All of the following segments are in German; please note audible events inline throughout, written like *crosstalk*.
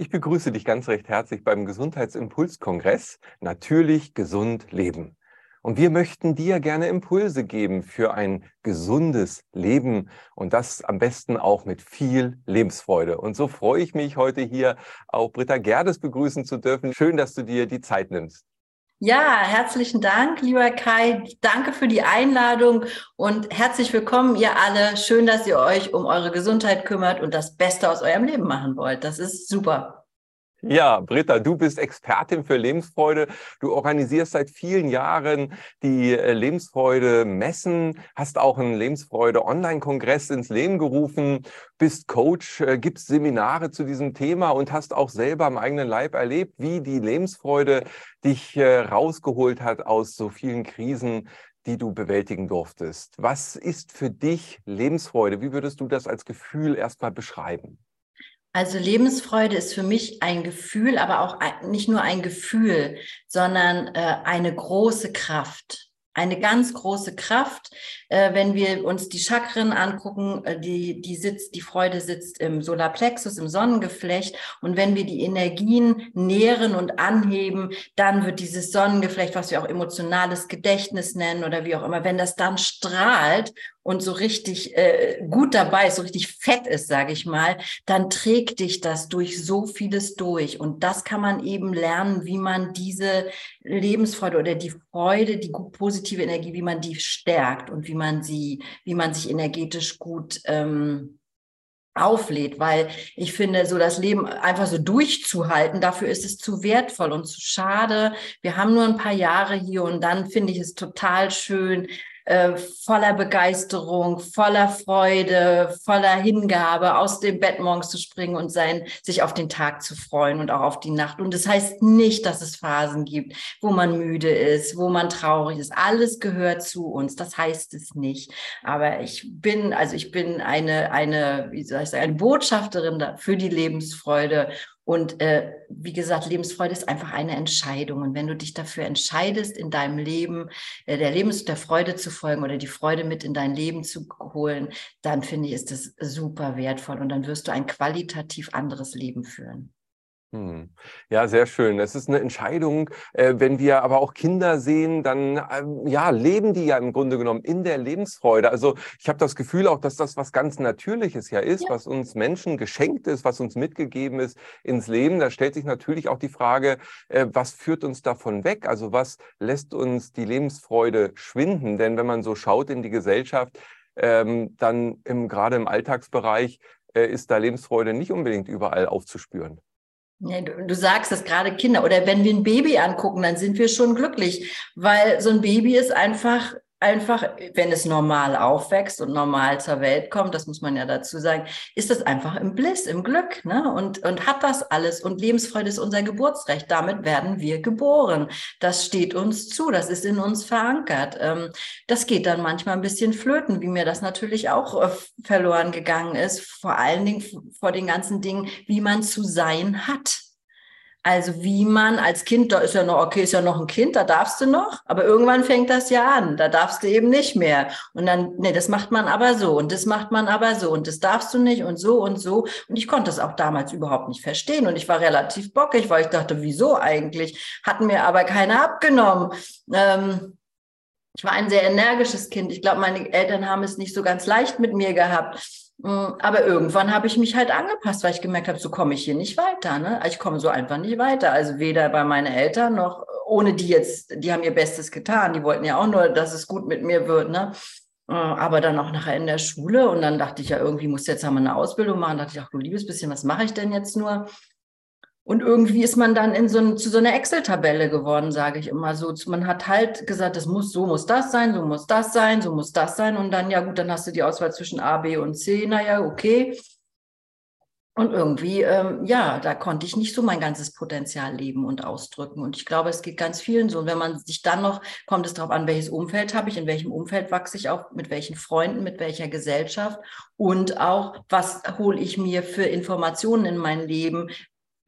Ich begrüße dich ganz recht herzlich beim Gesundheitsimpulskongress Natürlich gesund leben. Und wir möchten dir gerne Impulse geben für ein gesundes Leben und das am besten auch mit viel Lebensfreude. Und so freue ich mich heute hier auch Britta Gerdes begrüßen zu dürfen. Schön, dass du dir die Zeit nimmst. Ja, herzlichen Dank, lieber Kai. Danke für die Einladung und herzlich willkommen, ihr alle. Schön, dass ihr euch um eure Gesundheit kümmert und das Beste aus eurem Leben machen wollt. Das ist super. Ja, Britta, du bist Expertin für Lebensfreude. Du organisierst seit vielen Jahren die äh, Lebensfreude Messen, hast auch einen Lebensfreude Online-Kongress ins Leben gerufen, bist Coach, äh, gibst Seminare zu diesem Thema und hast auch selber am eigenen Leib erlebt, wie die Lebensfreude dich äh, rausgeholt hat aus so vielen Krisen, die du bewältigen durftest. Was ist für dich Lebensfreude? Wie würdest du das als Gefühl erstmal beschreiben? Also Lebensfreude ist für mich ein Gefühl, aber auch nicht nur ein Gefühl, sondern äh, eine große Kraft eine ganz große Kraft. Äh, wenn wir uns die Chakren angucken, äh, die, die sitzt, die Freude sitzt im Solarplexus, im Sonnengeflecht. Und wenn wir die Energien nähren und anheben, dann wird dieses Sonnengeflecht, was wir auch emotionales Gedächtnis nennen oder wie auch immer, wenn das dann strahlt und so richtig äh, gut dabei ist, so richtig fett ist, sage ich mal, dann trägt dich das durch so vieles durch. Und das kann man eben lernen, wie man diese Lebensfreude oder die Freude, die positive Energie, wie man die stärkt und wie man sie, wie man sich energetisch gut ähm, auflädt, weil ich finde, so das Leben einfach so durchzuhalten, dafür ist es zu wertvoll und zu schade. Wir haben nur ein paar Jahre hier und dann finde ich es total schön, äh, voller Begeisterung, voller Freude, voller Hingabe aus dem Bett morgens zu springen und sein, sich auf den Tag zu freuen und auch auf die Nacht. Und das heißt nicht, dass es Phasen gibt, wo man müde ist, wo man traurig ist. Alles gehört zu uns. Das heißt es nicht. Aber ich bin, also ich bin eine, eine, wie soll ich sagen, eine Botschafterin für die Lebensfreude und äh, wie gesagt, Lebensfreude ist einfach eine Entscheidung. Und wenn du dich dafür entscheidest, in deinem Leben äh, der Lebens der Freude zu folgen oder die Freude mit in dein Leben zu holen, dann finde ich, ist das super wertvoll und dann wirst du ein qualitativ anderes Leben führen. Hm. Ja, sehr schön. Es ist eine Entscheidung. Äh, wenn wir aber auch Kinder sehen, dann ähm, ja, leben die ja im Grunde genommen in der Lebensfreude. Also ich habe das Gefühl auch, dass das was ganz Natürliches ja ist, ja. was uns Menschen geschenkt ist, was uns mitgegeben ist ins Leben. Da stellt sich natürlich auch die Frage, äh, was führt uns davon weg? Also was lässt uns die Lebensfreude schwinden? Denn wenn man so schaut in die Gesellschaft, ähm, dann im, gerade im Alltagsbereich äh, ist da Lebensfreude nicht unbedingt überall aufzuspüren. Ja, du, du, sagst das gerade Kinder. Oder wenn wir ein Baby angucken, dann sind wir schon glücklich, weil so ein Baby ist einfach einfach, wenn es normal aufwächst und normal zur Welt kommt, das muss man ja dazu sagen, ist es einfach im Bliss, im Glück, ne? Und, und hat das alles. Und Lebensfreude ist unser Geburtsrecht. Damit werden wir geboren. Das steht uns zu. Das ist in uns verankert. Ähm, das geht dann manchmal ein bisschen flöten, wie mir das natürlich auch äh, verloren gegangen ist. Vor allen Dingen vor den ganzen Dingen, wie man zu sein hat. Also wie man als Kind, da ist ja noch, okay, ist ja noch ein Kind, da darfst du noch, aber irgendwann fängt das ja an, da darfst du eben nicht mehr. Und dann, nee, das macht man aber so und das macht man aber so und das darfst du nicht und so und so. Und ich konnte das auch damals überhaupt nicht verstehen und ich war relativ bockig, weil ich dachte, wieso eigentlich? Hatten mir aber keiner abgenommen. Ähm, ich war ein sehr energisches Kind. Ich glaube, meine Eltern haben es nicht so ganz leicht mit mir gehabt. Aber irgendwann habe ich mich halt angepasst, weil ich gemerkt habe, so komme ich hier nicht weiter. Ne? Ich komme so einfach nicht weiter. Also weder bei meinen Eltern noch ohne die jetzt, die haben ihr Bestes getan. Die wollten ja auch nur, dass es gut mit mir wird. Ne? Äh, aber dann auch nachher in der Schule und dann dachte ich ja, irgendwie muss jetzt wir eine Ausbildung machen. Da dachte ich, ach du liebes bisschen, was mache ich denn jetzt nur? Und irgendwie ist man dann in so ein, zu so einer Excel-Tabelle geworden, sage ich immer so. Man hat halt gesagt, das muss, so muss das sein, so muss das sein, so muss das sein. Und dann, ja gut, dann hast du die Auswahl zwischen A, B und C. Naja, okay. Und irgendwie, ähm, ja, da konnte ich nicht so mein ganzes Potenzial leben und ausdrücken. Und ich glaube, es geht ganz vielen so. Und wenn man sich dann noch, kommt es darauf an, welches Umfeld habe ich, in welchem Umfeld wachse ich auch, mit welchen Freunden, mit welcher Gesellschaft und auch, was hole ich mir für Informationen in mein Leben,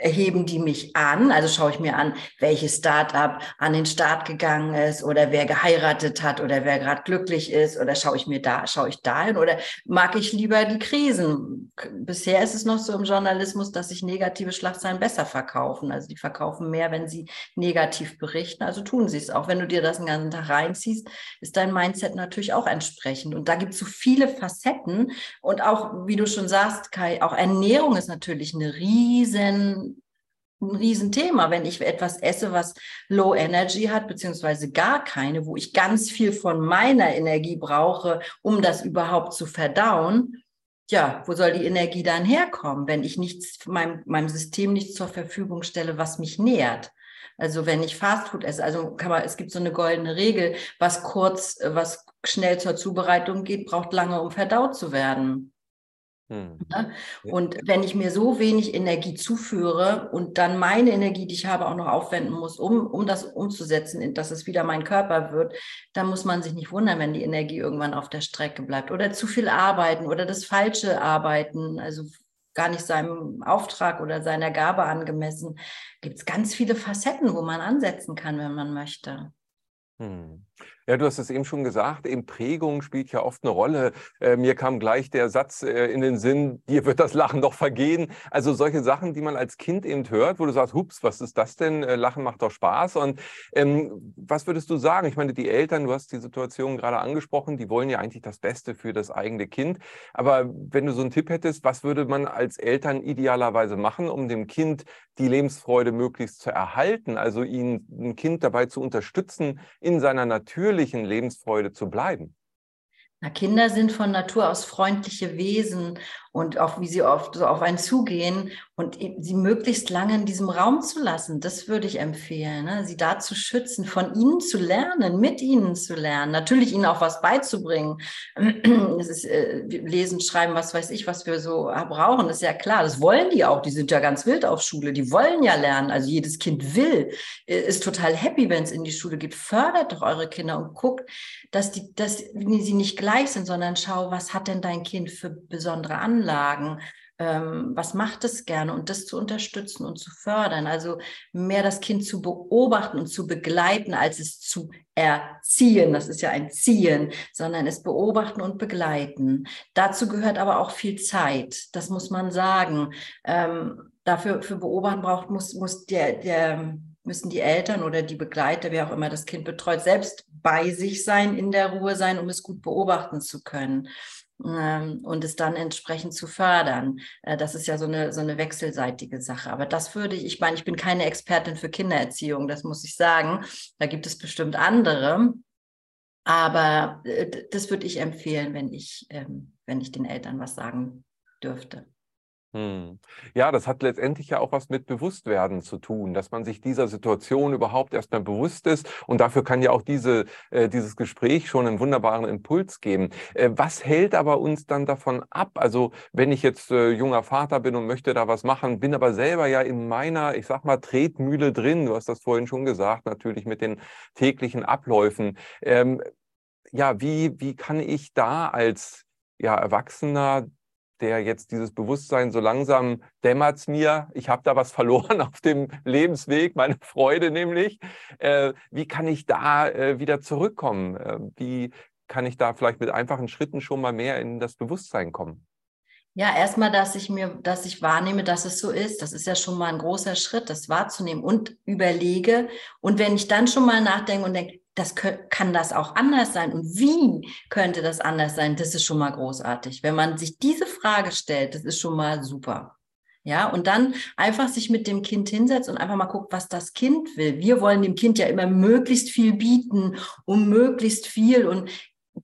heben die mich an? Also schaue ich mir an, welches Startup an den Start gegangen ist oder wer geheiratet hat oder wer gerade glücklich ist oder schaue ich mir da, schaue ich dahin oder mag ich lieber die Krisen? Bisher ist es noch so im Journalismus, dass sich negative Schlagzeilen besser verkaufen. Also die verkaufen mehr, wenn sie negativ berichten. Also tun sie es auch. Wenn du dir das den ganzen Tag reinziehst, ist dein Mindset natürlich auch entsprechend. Und da gibt es so viele Facetten und auch, wie du schon sagst, Kai, auch Ernährung ist natürlich eine riesen ein Riesenthema, wenn ich etwas esse, was Low Energy hat, beziehungsweise gar keine, wo ich ganz viel von meiner Energie brauche, um das überhaupt zu verdauen. Ja, wo soll die Energie dann herkommen, wenn ich nichts, meinem, meinem System nichts zur Verfügung stelle, was mich nährt? Also wenn ich Fastfood esse, also kann man, es gibt so eine goldene Regel, was kurz, was schnell zur Zubereitung geht, braucht lange, um verdaut zu werden. Hm. Ne? Und wenn ich mir so wenig Energie zuführe und dann meine Energie, die ich habe, auch noch aufwenden muss, um, um das umzusetzen, dass es wieder mein Körper wird, dann muss man sich nicht wundern, wenn die Energie irgendwann auf der Strecke bleibt. Oder zu viel arbeiten oder das falsche Arbeiten, also gar nicht seinem Auftrag oder seiner Gabe angemessen. Gibt es ganz viele Facetten, wo man ansetzen kann, wenn man möchte. Hm. Ja, du hast es eben schon gesagt, eben Prägung spielt ja oft eine Rolle. Äh, mir kam gleich der Satz äh, in den Sinn, dir wird das Lachen doch vergehen. Also solche Sachen, die man als Kind eben hört, wo du sagst, hups, was ist das denn? Äh, Lachen macht doch Spaß. Und ähm, was würdest du sagen? Ich meine, die Eltern, du hast die Situation gerade angesprochen, die wollen ja eigentlich das Beste für das eigene Kind. Aber wenn du so einen Tipp hättest, was würde man als Eltern idealerweise machen, um dem Kind die Lebensfreude möglichst zu erhalten? Also ihn, ein Kind dabei zu unterstützen, in seiner natürlichen Lebensfreude zu bleiben? Na, Kinder sind von Natur aus freundliche Wesen und auch wie sie oft so auf einen zugehen und sie möglichst lange in diesem Raum zu lassen, das würde ich empfehlen. Ne? Sie da zu schützen, von ihnen zu lernen, mit ihnen zu lernen, natürlich ihnen auch was beizubringen. *clears throat* Das ist äh, lesen, schreiben, was weiß ich, was wir so brauchen, ist ja klar. Das wollen die auch. Die sind ja ganz wild auf Schule. Die wollen ja lernen. Also jedes Kind will, äh, ist total happy, wenn es in die Schule geht. Fördert doch eure Kinder und guckt, dass die, dass sie nicht gleich sind, sondern schau, was hat denn dein Kind für besondere Anlagen? Ähm, was macht es gerne und das zu unterstützen und zu fördern. Also mehr das Kind zu beobachten und zu begleiten, als es zu erziehen. Das ist ja ein Ziehen, sondern es beobachten und begleiten. Dazu gehört aber auch viel Zeit. Das muss man sagen. Ähm, dafür für beobachten braucht muss muss der der müssen die Eltern oder die Begleiter, wer auch immer das Kind betreut, selbst bei sich sein, in der Ruhe sein, um es gut beobachten zu können. Ähm, und es dann entsprechend zu fördern. Äh, das ist ja so eine, so eine wechselseitige Sache. Aber das würde ich, ich meine, ich bin keine Expertin für Kindererziehung, das muss ich sagen. Da gibt es bestimmt andere. Aber äh, das würde ich empfehlen, wenn ich, ähm, wenn ich den Eltern was sagen dürfte. Hm. Ja, das hat letztendlich ja auch was mit Bewusstwerden zu tun, dass man sich dieser Situation überhaupt erstmal bewusst ist. Und dafür kann ja auch diese, äh, dieses Gespräch schon einen wunderbaren Impuls geben. Äh, was hält aber uns dann davon ab? Also wenn ich jetzt äh, junger Vater bin und möchte da was machen, bin aber selber ja in meiner, ich sag mal, Tretmühle drin. Du hast das vorhin schon gesagt, natürlich mit den täglichen Abläufen. Ähm, ja, wie, wie kann ich da als ja, Erwachsener der jetzt dieses Bewusstsein so langsam dämmert mir, ich habe da was *laughs* verloren auf dem Lebensweg, meine Freude nämlich. Äh, wie kann ich da äh, wieder zurückkommen? Äh, wie kann ich da vielleicht mit einfachen Schritten schon mal mehr in das Bewusstsein kommen? Ja, erstmal, dass ich mir, dass ich wahrnehme, dass es so ist. Das ist ja schon mal ein großer Schritt, das wahrzunehmen und überlege. Und wenn ich dann schon mal nachdenke und denke, das kann das auch anders sein und wie könnte das anders sein? Das ist schon mal großartig. Wenn man sich diese Frage stellt, das ist schon mal super. Ja, und dann einfach sich mit dem Kind hinsetzt und einfach mal guckt, was das Kind will. Wir wollen dem Kind ja immer möglichst viel bieten, um möglichst viel. Und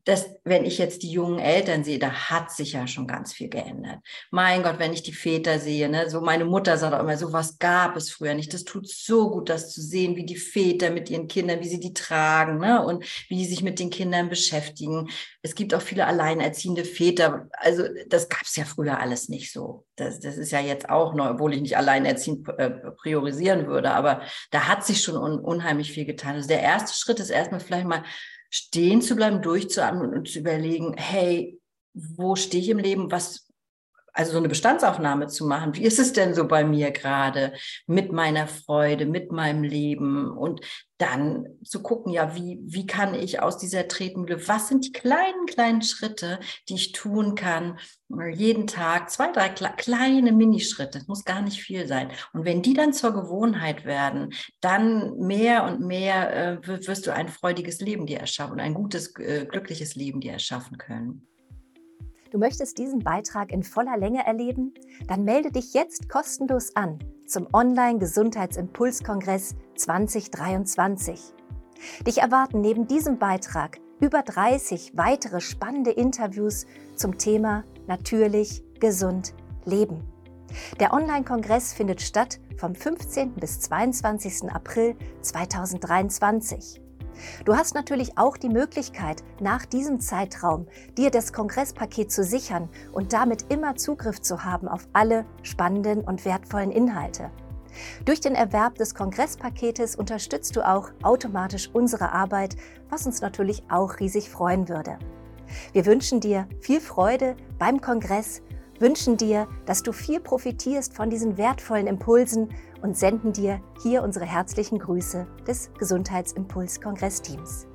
das, wenn ich jetzt die jungen Eltern sehe, da hat sich ja schon ganz viel geändert. Mein Gott, wenn ich die Väter sehe, ne, so meine Mutter sagt auch immer, so was gab es früher nicht. Das tut so gut, das zu sehen, wie die Väter mit ihren Kindern, wie sie die tragen, ne, und wie die sich mit den Kindern beschäftigen. Es gibt auch viele alleinerziehende Väter. Also das gab es ja früher alles nicht so. Das, das ist ja jetzt auch neu, obwohl ich nicht alleinerziehend äh, priorisieren würde, aber da hat sich schon un unheimlich viel getan. Also der erste Schritt ist erstmal vielleicht mal stehen zu bleiben, durchzuatmen und zu überlegen, hey, wo stehe ich im Leben? Was, also so eine Bestandsaufnahme zu machen. Wie ist es denn so bei mir gerade mit meiner Freude, mit meinem Leben? Und dann zu gucken, ja, wie, wie kann ich aus dieser Treten, was sind die kleinen, kleinen Schritte, die ich tun kann, jeden Tag, zwei, drei kleine Minischritte, es muss gar nicht viel sein. Und wenn die dann zur Gewohnheit werden, dann mehr und mehr äh, wirst du ein freudiges Leben dir erschaffen, ein gutes, äh, glückliches Leben dir erschaffen können. Du möchtest diesen Beitrag in voller Länge erleben? Dann melde dich jetzt kostenlos an zum Online-Gesundheitsimpulskongress 2023. Dich erwarten neben diesem Beitrag über 30 weitere spannende Interviews zum Thema Natürlich, gesund, leben. Der Online-Kongress findet statt vom 15. bis 22. April 2023. Du hast natürlich auch die Möglichkeit, nach diesem Zeitraum dir das Kongresspaket zu sichern und damit immer Zugriff zu haben auf alle spannenden und wertvollen Inhalte. Durch den Erwerb des Kongresspaketes unterstützt du auch automatisch unsere Arbeit, was uns natürlich auch riesig freuen würde. Wir wünschen dir viel Freude beim Kongress, wünschen dir, dass du viel profitierst von diesen wertvollen Impulsen und senden dir hier unsere herzlichen Grüße des Gesundheitsimpuls-Kongressteams.